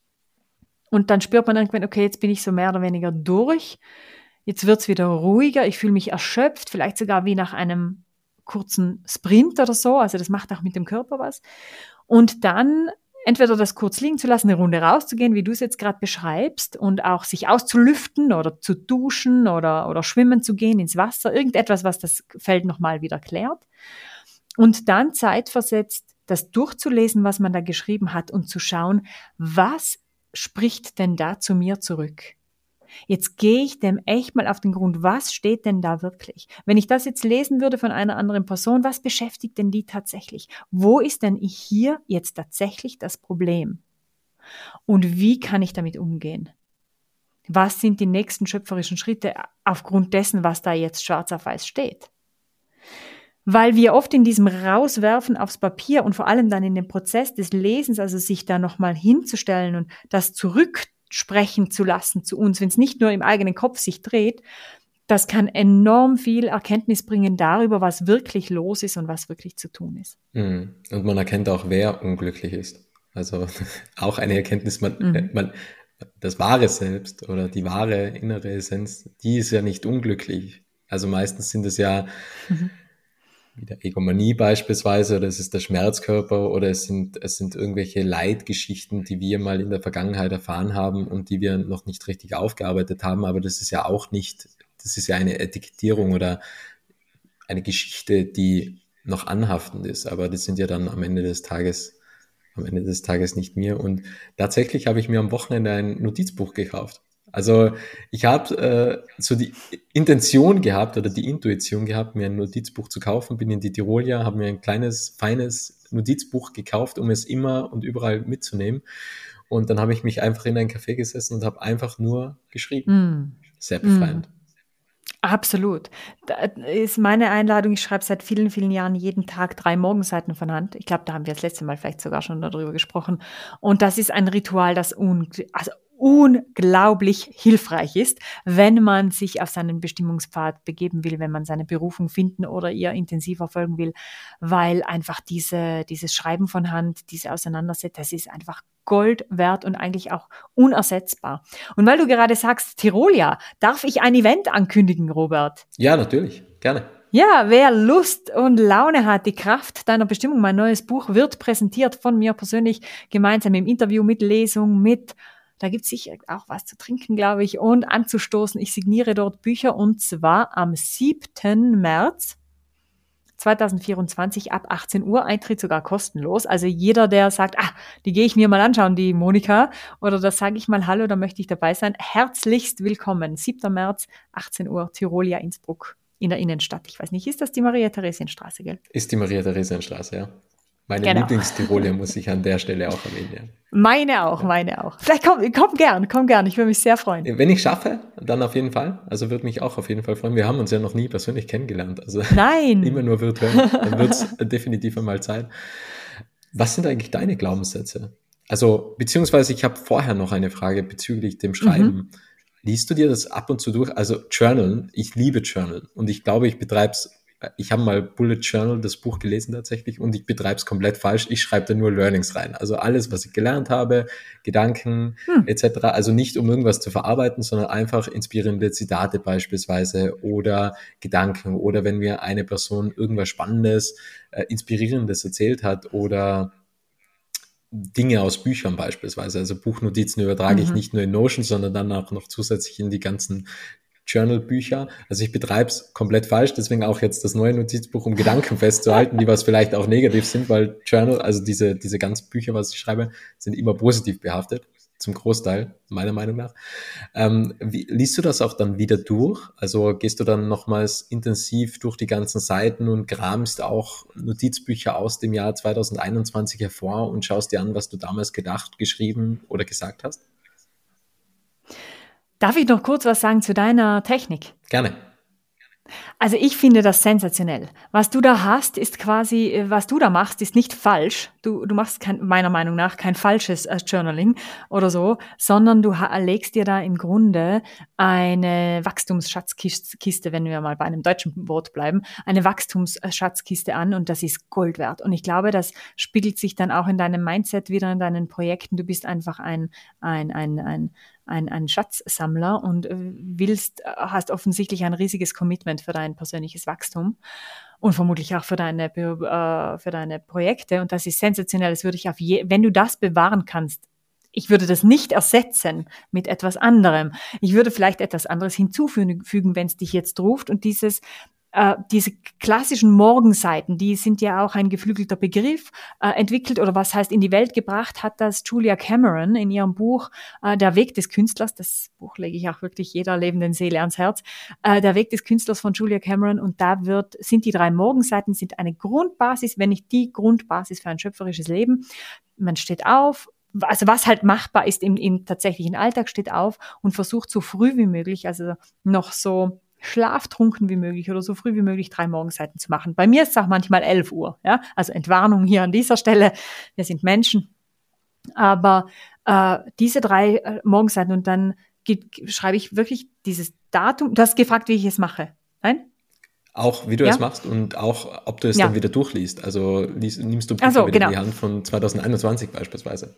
Und dann spürt man irgendwann, okay, jetzt bin ich so mehr oder weniger durch, jetzt wird's wieder ruhiger, ich fühle mich erschöpft, vielleicht sogar wie nach einem kurzen Sprint oder so, also das macht auch mit dem Körper was. Und dann entweder das kurz liegen zu lassen, eine Runde rauszugehen, wie du es jetzt gerade beschreibst, und auch sich auszulüften oder zu duschen oder, oder schwimmen zu gehen ins Wasser, irgendetwas, was das Feld nochmal wieder klärt. Und dann zeitversetzt das durchzulesen, was man da geschrieben hat und zu schauen, was spricht denn da zu mir zurück? Jetzt gehe ich dem echt mal auf den Grund, was steht denn da wirklich? Wenn ich das jetzt lesen würde von einer anderen Person, was beschäftigt denn die tatsächlich? Wo ist denn hier jetzt tatsächlich das Problem? Und wie kann ich damit umgehen? Was sind die nächsten schöpferischen Schritte aufgrund dessen, was da jetzt schwarz auf weiß steht? Weil wir oft in diesem Rauswerfen aufs Papier und vor allem dann in dem Prozess des Lesens, also sich da nochmal hinzustellen und das zurück sprechen zu lassen zu uns, wenn es nicht nur im eigenen Kopf sich dreht, das kann enorm viel Erkenntnis bringen darüber, was wirklich los ist und was wirklich zu tun ist. Mhm. Und man erkennt auch, wer unglücklich ist. Also auch eine Erkenntnis, man, mhm. man, das wahre Selbst oder die wahre innere Essenz, die ist ja nicht unglücklich. Also meistens sind es ja mhm wie der Egomanie beispielsweise, oder es ist der Schmerzkörper, oder es sind, es sind irgendwelche Leidgeschichten, die wir mal in der Vergangenheit erfahren haben und die wir noch nicht richtig aufgearbeitet haben. Aber das ist ja auch nicht das ist ja eine Etikettierung oder eine Geschichte, die noch anhaftend ist, aber das sind ja dann am Ende des Tages, am Ende des Tages nicht mir. Und tatsächlich habe ich mir am Wochenende ein Notizbuch gekauft. Also ich habe äh, so die Intention gehabt oder die Intuition gehabt, mir ein Notizbuch zu kaufen, bin in die Tirolia, habe mir ein kleines, feines Notizbuch gekauft, um es immer und überall mitzunehmen. Und dann habe ich mich einfach in ein Café gesessen und habe einfach nur geschrieben. Mm. Sehr befreiend. Mm. Absolut. Da ist meine Einladung, ich schreibe seit vielen, vielen Jahren jeden Tag drei Morgenseiten von Hand. Ich glaube, da haben wir das letzte Mal vielleicht sogar schon darüber gesprochen. Und das ist ein Ritual, das un also unglaublich hilfreich ist, wenn man sich auf seinen Bestimmungspfad begeben will, wenn man seine Berufung finden oder ihr intensiv verfolgen will, weil einfach diese, dieses Schreiben von Hand, diese Auseinandersetzung, das ist einfach Gold wert und eigentlich auch unersetzbar. Und weil du gerade sagst, Tirolia, darf ich ein Event ankündigen, Robert? Ja, natürlich, gerne. Ja, wer Lust und Laune hat, die Kraft deiner Bestimmung, mein neues Buch wird präsentiert von mir persönlich gemeinsam im Interview mit Lesung, mit da gibt es sicher auch was zu trinken, glaube ich, und anzustoßen. Ich signiere dort Bücher und zwar am 7. März 2024 ab 18 Uhr. Eintritt sogar kostenlos. Also jeder, der sagt, ah, die gehe ich mir mal anschauen, die Monika, oder da sage ich mal Hallo, da möchte ich dabei sein, herzlichst willkommen. 7. März, 18 Uhr, Tirolia, Innsbruck in der Innenstadt. Ich weiß nicht, ist das die Maria-Theresienstraße, gell? Ist die Maria-Theresienstraße, ja. Meine genau. Lieblingstiroler muss ich an der Stelle auch erwähnen. Ja. Meine auch, meine auch. Vielleicht komm, komm gern, komm gern. Ich würde mich sehr freuen. Wenn ich schaffe, dann auf jeden Fall. Also würde mich auch auf jeden Fall freuen. Wir haben uns ja noch nie persönlich kennengelernt. Also Nein. immer nur virtuell. Dann wird es definitiv einmal Zeit. Was sind eigentlich deine Glaubenssätze? Also, beziehungsweise ich habe vorher noch eine Frage bezüglich dem Schreiben. Mhm. Liest du dir das ab und zu durch? Also Journal, ich liebe Journal und ich glaube, ich betreibe es ich habe mal Bullet Journal, das Buch gelesen tatsächlich, und ich betreibe es komplett falsch. Ich schreibe da nur Learnings rein. Also alles, was ich gelernt habe, Gedanken hm. etc. Also nicht, um irgendwas zu verarbeiten, sondern einfach inspirierende Zitate beispielsweise oder Gedanken oder wenn mir eine Person irgendwas Spannendes, äh, Inspirierendes erzählt hat oder Dinge aus Büchern beispielsweise. Also Buchnotizen übertrage mhm. ich nicht nur in Notion, sondern dann auch noch zusätzlich in die ganzen Journal-Bücher. Also ich betreibe es komplett falsch, deswegen auch jetzt das neue Notizbuch, um Gedanken festzuhalten, die was vielleicht auch negativ sind, weil Journal, also diese, diese ganzen Bücher, was ich schreibe, sind immer positiv behaftet, zum Großteil, meiner Meinung nach. Ähm, wie, liest du das auch dann wieder durch? Also gehst du dann nochmals intensiv durch die ganzen Seiten und kramst auch Notizbücher aus dem Jahr 2021 hervor und schaust dir an, was du damals gedacht, geschrieben oder gesagt hast? Darf ich noch kurz was sagen zu deiner Technik? Gerne. Also ich finde das sensationell. Was du da hast, ist quasi, äh, was du da machst, ist nicht falsch. Du, du machst kein, meiner Meinung nach kein falsches äh, Journaling oder so, sondern du legst dir da im Grunde eine Wachstumsschatzkiste, wenn wir mal bei einem deutschen Wort bleiben, eine Wachstumsschatzkiste an und das ist Gold wert. Und ich glaube, das spiegelt sich dann auch in deinem Mindset wieder, in deinen Projekten. Du bist einfach ein, ein, ein, ein ein, ein Schatzsammler und äh, willst, äh, hast offensichtlich ein riesiges Commitment für dein persönliches Wachstum und vermutlich auch für deine, äh, für deine Projekte. Und das ist sensationell. Das würde ich auf je, wenn du das bewahren kannst, ich würde das nicht ersetzen mit etwas anderem. Ich würde vielleicht etwas anderes hinzufügen, wenn es dich jetzt ruft und dieses äh, diese klassischen Morgenseiten, die sind ja auch ein geflügelter Begriff, äh, entwickelt oder was heißt in die Welt gebracht hat das Julia Cameron in ihrem Buch äh, Der Weg des Künstlers, das Buch lege ich auch wirklich jeder lebenden Seele ans Herz, äh, Der Weg des Künstlers von Julia Cameron. Und da wird, sind die drei Morgenseiten, sind eine Grundbasis, wenn nicht die Grundbasis für ein schöpferisches Leben. Man steht auf, also was halt machbar ist im, im tatsächlichen Alltag, steht auf und versucht so früh wie möglich, also noch so schlaftrunken wie möglich oder so früh wie möglich drei Morgenseiten zu machen. Bei mir ist es auch manchmal 11 Uhr. Ja? Also Entwarnung hier an dieser Stelle. Wir sind Menschen. Aber äh, diese drei äh, Morgenseiten und dann schreibe ich wirklich dieses Datum. Du hast gefragt, wie ich es mache. Nein? Auch wie du ja? es machst und auch, ob du es ja. dann wieder durchliest. Also liest, nimmst du Bücher so, wieder genau. in die Hand von 2021 beispielsweise.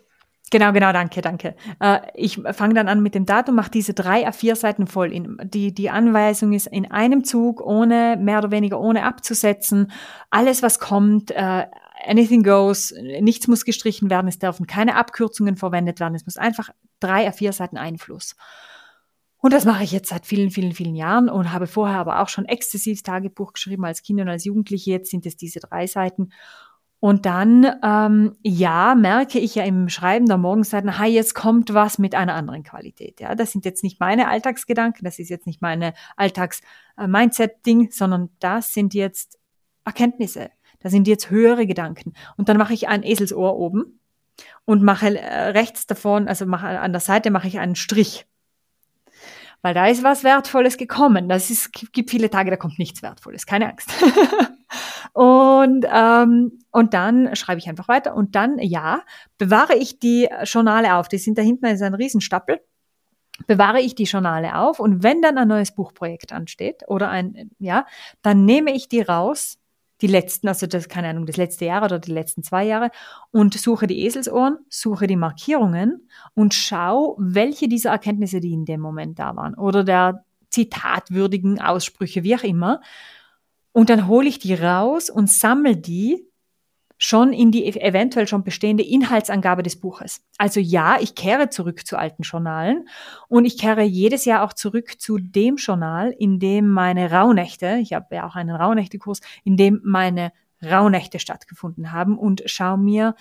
Genau, genau, danke, danke. Äh, ich fange dann an mit dem Datum, mache diese drei A4-Seiten voll. In, die, die Anweisung ist in einem Zug, ohne mehr oder weniger ohne abzusetzen. Alles, was kommt, äh, anything goes, nichts muss gestrichen werden, es dürfen keine Abkürzungen verwendet werden, es muss einfach drei A4-Seiten Einfluss. Und das mache ich jetzt seit vielen, vielen, vielen Jahren und habe vorher aber auch schon exzessives Tagebuch geschrieben als Kind und als Jugendliche. Jetzt sind es diese drei Seiten. Und dann, ähm, ja, merke ich ja im Schreiben der Morgenseiten, hi, jetzt kommt was mit einer anderen Qualität. Ja, das sind jetzt nicht meine Alltagsgedanken, das ist jetzt nicht meine Alltags-Mindset-Ding, äh, sondern das sind jetzt Erkenntnisse. Das sind jetzt höhere Gedanken. Und dann mache ich ein Eselsohr oben und mache äh, rechts davon, also mache an der Seite mache ich einen Strich weil da ist was Wertvolles gekommen. Das ist, gibt viele Tage, da kommt nichts Wertvolles, keine Angst. und, ähm, und dann schreibe ich einfach weiter und dann, ja, bewahre ich die Journale auf. Die sind da hinten, ist ein Riesenstapel. Bewahre ich die Journale auf und wenn dann ein neues Buchprojekt ansteht oder ein, ja, dann nehme ich die raus die letzten, also das, keine Ahnung, das letzte Jahr oder die letzten zwei Jahre und suche die Eselsohren, suche die Markierungen und schau, welche dieser Erkenntnisse, die in dem Moment da waren oder der zitatwürdigen Aussprüche, wie auch immer. Und dann hole ich die raus und sammle die schon in die eventuell schon bestehende Inhaltsangabe des Buches. Also ja, ich kehre zurück zu alten Journalen und ich kehre jedes Jahr auch zurück zu dem Journal, in dem meine Rauhnächte, ich habe ja auch einen Rauhnächtekurs, in dem meine Rauhnächte stattgefunden haben und schaue mir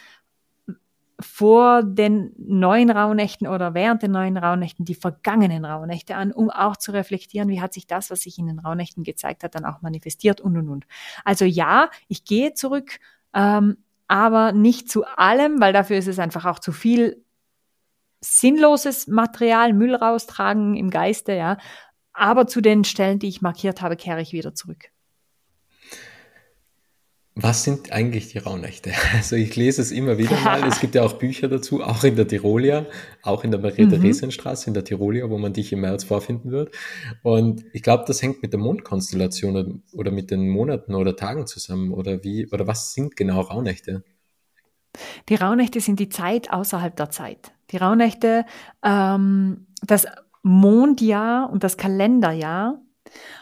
vor den neuen Rauhnächten oder während den neuen Rauhnächten die vergangenen Rauhnächte an, um auch zu reflektieren, wie hat sich das, was sich in den Rauhnächten gezeigt hat, dann auch manifestiert und und und. Also ja, ich gehe zurück ähm, aber nicht zu allem, weil dafür ist es einfach auch zu viel sinnloses Material, Müll raustragen im Geiste, ja. Aber zu den Stellen, die ich markiert habe, kehre ich wieder zurück. Was sind eigentlich die Rauhnächte? Also ich lese es immer wieder mal. Es gibt ja auch Bücher dazu, auch in der Tirolia, auch in der Maria-Theresien-Straße mhm. in der Tirolia, wo man dich im März vorfinden wird. Und ich glaube, das hängt mit der Mondkonstellation oder mit den Monaten oder Tagen zusammen. Oder wie, oder was sind genau Rauhnächte? Die Rauhnächte sind die Zeit außerhalb der Zeit. Die Rauhnächte, ähm, das Mondjahr und das Kalenderjahr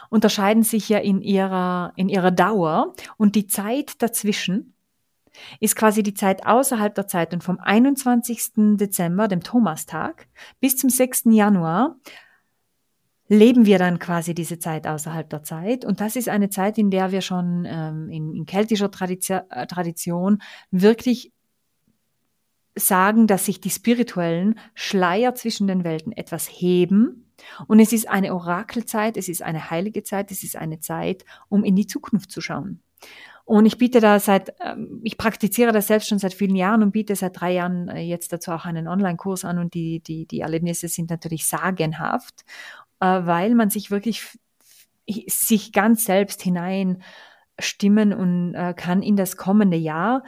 unterscheiden sich ja in ihrer, in ihrer Dauer und die Zeit dazwischen ist quasi die Zeit außerhalb der Zeit und vom 21. Dezember, dem Thomastag, bis zum 6. Januar leben wir dann quasi diese Zeit außerhalb der Zeit. Und das ist eine Zeit, in der wir schon ähm, in, in keltischer Tradition, äh, Tradition wirklich sagen, dass sich die spirituellen Schleier zwischen den Welten etwas heben und es ist eine Orakelzeit, es ist eine heilige Zeit, es ist eine Zeit, um in die Zukunft zu schauen. Und ich biete da seit, ähm, ich praktiziere das selbst schon seit vielen Jahren und biete seit drei Jahren äh, jetzt dazu auch einen Online-Kurs an und die, die, die Erlebnisse sind natürlich sagenhaft, äh, weil man sich wirklich sich ganz selbst hinein stimmen und äh, kann in das kommende Jahr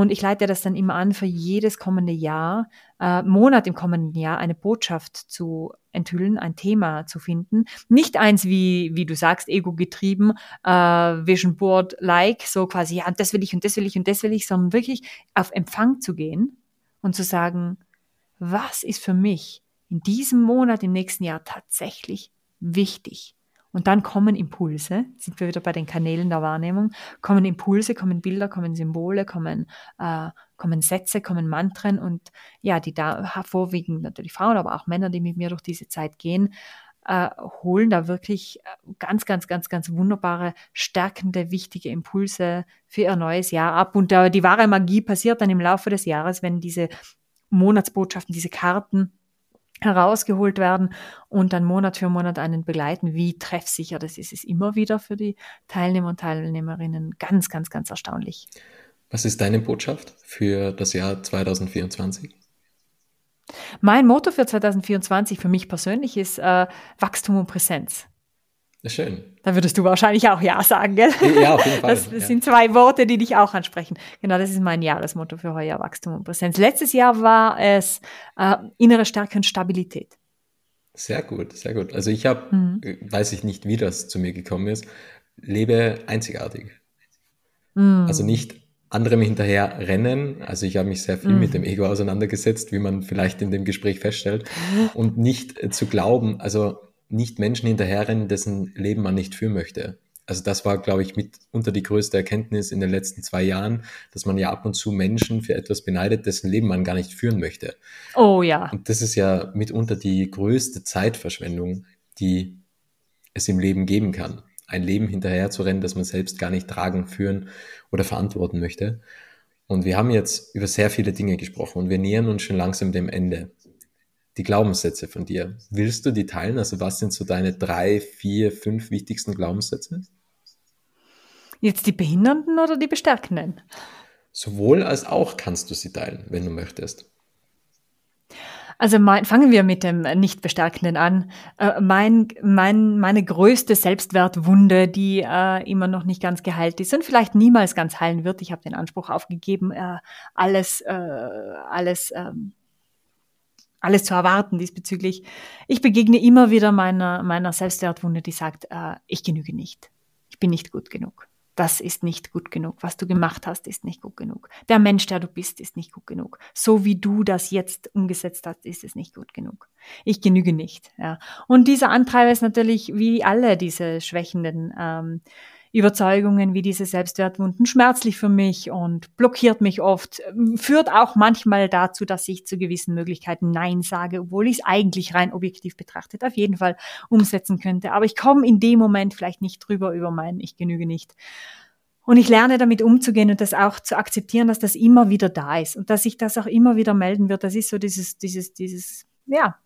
und ich leite das dann immer an, für jedes kommende Jahr, äh, Monat im kommenden Jahr eine Botschaft zu enthüllen, ein Thema zu finden. Nicht eins wie, wie du sagst, ego-getrieben, äh, Vision Board-like, so quasi, ja, das will ich und das will ich und das will ich, sondern wirklich auf Empfang zu gehen und zu sagen, was ist für mich in diesem Monat, im nächsten Jahr tatsächlich wichtig? Und dann kommen Impulse, sind wir wieder bei den Kanälen der Wahrnehmung, kommen Impulse, kommen Bilder, kommen Symbole, kommen, äh, kommen Sätze, kommen Mantren. Und ja, die da vorwiegend natürlich Frauen, aber auch Männer, die mit mir durch diese Zeit gehen, äh, holen da wirklich äh, ganz, ganz, ganz, ganz wunderbare, stärkende, wichtige Impulse für ihr neues Jahr ab. Und äh, die wahre Magie passiert dann im Laufe des Jahres, wenn diese Monatsbotschaften, diese Karten herausgeholt werden und dann Monat für Monat einen begleiten. Wie treffsicher das ist, ist immer wieder für die Teilnehmer und Teilnehmerinnen ganz, ganz, ganz erstaunlich. Was ist deine Botschaft für das Jahr 2024? Mein Motto für 2024 für mich persönlich ist äh, Wachstum und Präsenz. Schön. Da würdest du wahrscheinlich auch Ja sagen, gell? Ja, auf jeden Fall. Das, das ja. sind zwei Worte, die dich auch ansprechen. Genau, das ist mein Jahresmotto für heuer Wachstum und Präsenz. Letztes Jahr war es äh, innere Stärke und Stabilität. Sehr gut, sehr gut. Also ich habe, mhm. Äh, weiß ich nicht, wie das zu mir gekommen ist, lebe einzigartig. Mhm. Also nicht anderem hinterher rennen. Also ich habe mich sehr viel mhm. mit dem Ego auseinandergesetzt, wie man vielleicht in dem Gespräch feststellt. Und nicht äh, zu glauben, also nicht Menschen hinterherrennen, dessen Leben man nicht führen möchte. Also das war, glaube ich, mitunter die größte Erkenntnis in den letzten zwei Jahren, dass man ja ab und zu Menschen für etwas beneidet, dessen Leben man gar nicht führen möchte. Oh ja. Und das ist ja mitunter die größte Zeitverschwendung, die es im Leben geben kann. Ein Leben hinterher zu rennen, das man selbst gar nicht tragen, führen oder verantworten möchte. Und wir haben jetzt über sehr viele Dinge gesprochen und wir nähern uns schon langsam dem Ende. Die Glaubenssätze von dir. Willst du die teilen? Also was sind so deine drei, vier, fünf wichtigsten Glaubenssätze? Jetzt die behindernden oder die bestärkenden? Sowohl als auch kannst du sie teilen, wenn du möchtest. Also mein, fangen wir mit dem nicht bestärkenden an. Äh, mein, mein, meine größte Selbstwertwunde, die äh, immer noch nicht ganz geheilt ist und vielleicht niemals ganz heilen wird. Ich habe den Anspruch aufgegeben, äh, alles, äh, alles, ähm, alles zu erwarten diesbezüglich. Ich begegne immer wieder meiner, meiner Selbstwertwunde, die sagt, äh, ich genüge nicht. Ich bin nicht gut genug das ist nicht gut genug. Was du gemacht hast, ist nicht gut genug. Der Mensch, der du bist, ist nicht gut genug. So wie du das jetzt umgesetzt hast, ist es nicht gut genug. Ich genüge nicht. Ja. Und dieser Antreiber ist natürlich wie alle diese schwächenden ähm, Überzeugungen wie diese Selbstwertwunden schmerzlich für mich und blockiert mich oft, führt auch manchmal dazu, dass ich zu gewissen Möglichkeiten Nein sage, obwohl ich es eigentlich rein objektiv betrachtet auf jeden Fall umsetzen könnte. Aber ich komme in dem Moment vielleicht nicht drüber über mein Ich genüge nicht. Und ich lerne damit umzugehen und das auch zu akzeptieren, dass das immer wieder da ist und dass sich das auch immer wieder melden wird. Das ist so dieses, dieses, dieses, ja,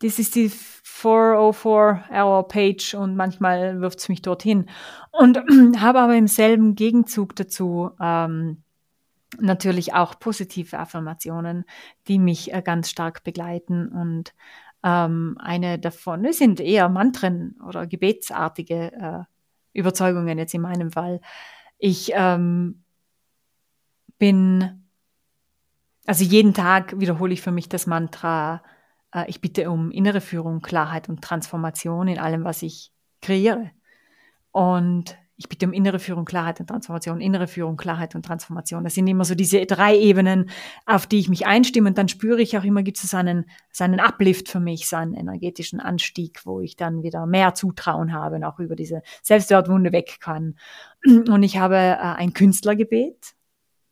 das ist die 404 Error Page und manchmal wirft es mich dorthin. Und habe aber im selben Gegenzug dazu ähm, natürlich auch positive Affirmationen, die mich äh, ganz stark begleiten. Und ähm, eine davon sind eher Mantren oder gebetsartige äh, Überzeugungen jetzt in meinem Fall. Ich ähm, bin, also jeden Tag wiederhole ich für mich das Mantra, ich bitte um innere Führung, Klarheit und Transformation in allem, was ich kreiere. Und ich bitte um innere Führung, Klarheit und Transformation, innere Führung, Klarheit und Transformation. Das sind immer so diese drei Ebenen, auf die ich mich einstimme. Und dann spüre ich auch immer, gibt es so einen, so einen Uplift für mich, so einen energetischen Anstieg, wo ich dann wieder mehr Zutrauen habe und auch über diese Selbstwertwunde weg kann. Und ich habe äh, ein Künstlergebet,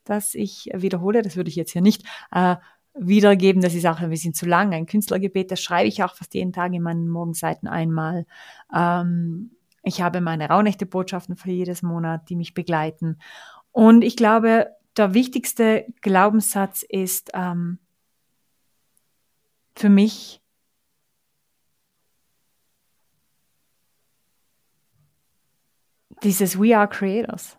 das ich wiederhole. Das würde ich jetzt hier nicht äh, wiedergeben. Das ist auch ein bisschen zu lang. Ein Künstlergebet, das schreibe ich auch fast jeden Tag in meinen Morgenseiten einmal. Ähm, ich habe meine Rauhnächte-Botschaften für jedes Monat, die mich begleiten. Und ich glaube, der wichtigste Glaubenssatz ist ähm, für mich, dieses We are Creators.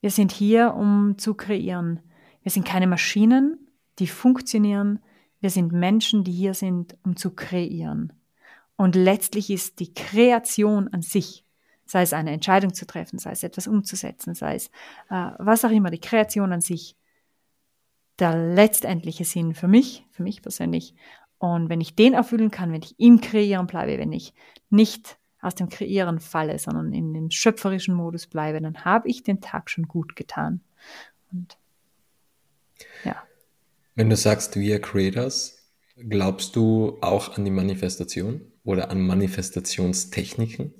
Wir sind hier, um zu kreieren. Wir sind keine Maschinen, die funktionieren. Wir sind Menschen, die hier sind, um zu kreieren. Und letztlich ist die Kreation an sich, sei es eine Entscheidung zu treffen, sei es etwas umzusetzen, sei es äh, was auch immer, die Kreation an sich, der letztendliche Sinn für mich, für mich persönlich. Und wenn ich den erfüllen kann, wenn ich im Kreieren bleibe, wenn ich nicht aus dem Kreieren falle, sondern in den schöpferischen Modus bleibe, dann habe ich den Tag schon gut getan. Und ja. Wenn du sagst, are creators, glaubst du auch an die Manifestation oder an Manifestationstechniken?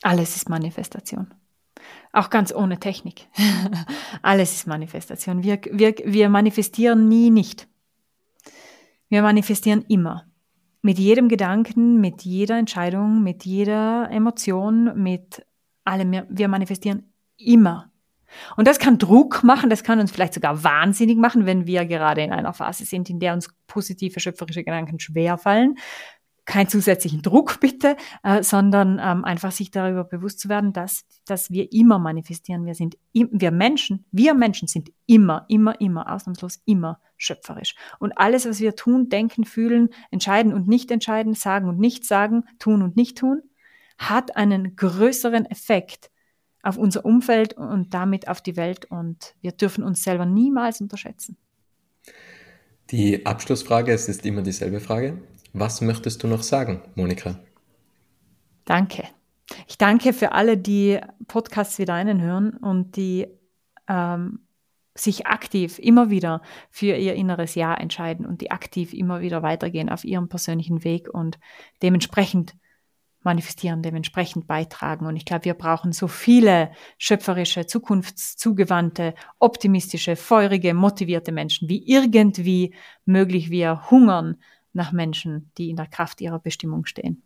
Alles ist Manifestation. Auch ganz ohne Technik. Alles ist Manifestation. Wir, wir, wir manifestieren nie nicht. Wir manifestieren immer. Mit jedem Gedanken, mit jeder Entscheidung, mit jeder Emotion, mit allem. Wir manifestieren immer. Und das kann Druck machen, das kann uns vielleicht sogar wahnsinnig machen, wenn wir gerade in einer Phase sind, in der uns positive schöpferische Gedanken schwerfallen. Kein zusätzlichen Druck bitte, äh, sondern ähm, einfach sich darüber bewusst zu werden, dass, dass wir immer manifestieren. Wir sind, wir Menschen, wir Menschen sind immer, immer, immer, ausnahmslos immer schöpferisch. Und alles, was wir tun, denken, fühlen, entscheiden und nicht entscheiden, sagen und nicht sagen, tun und nicht tun, hat einen größeren Effekt auf unser Umfeld und damit auf die Welt. Und wir dürfen uns selber niemals unterschätzen. Die Abschlussfrage, es ist immer dieselbe Frage. Was möchtest du noch sagen, Monika? Danke. Ich danke für alle, die Podcasts wie deinen hören und die ähm, sich aktiv immer wieder für ihr inneres Ja entscheiden und die aktiv immer wieder weitergehen auf ihrem persönlichen Weg und dementsprechend manifestieren, dementsprechend beitragen. Und ich glaube, wir brauchen so viele schöpferische, zukunftszugewandte, optimistische, feurige, motivierte Menschen, wie irgendwie möglich wir hungern nach Menschen, die in der Kraft ihrer Bestimmung stehen.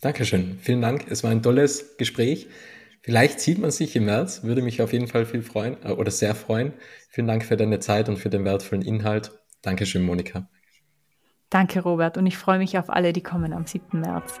Dankeschön. Vielen Dank. Es war ein tolles Gespräch. Vielleicht sieht man sich im März, würde mich auf jeden Fall viel freuen äh, oder sehr freuen. Vielen Dank für deine Zeit und für den wertvollen Inhalt. Dankeschön, Monika. Danke, Robert, und ich freue mich auf alle, die kommen am 7. März.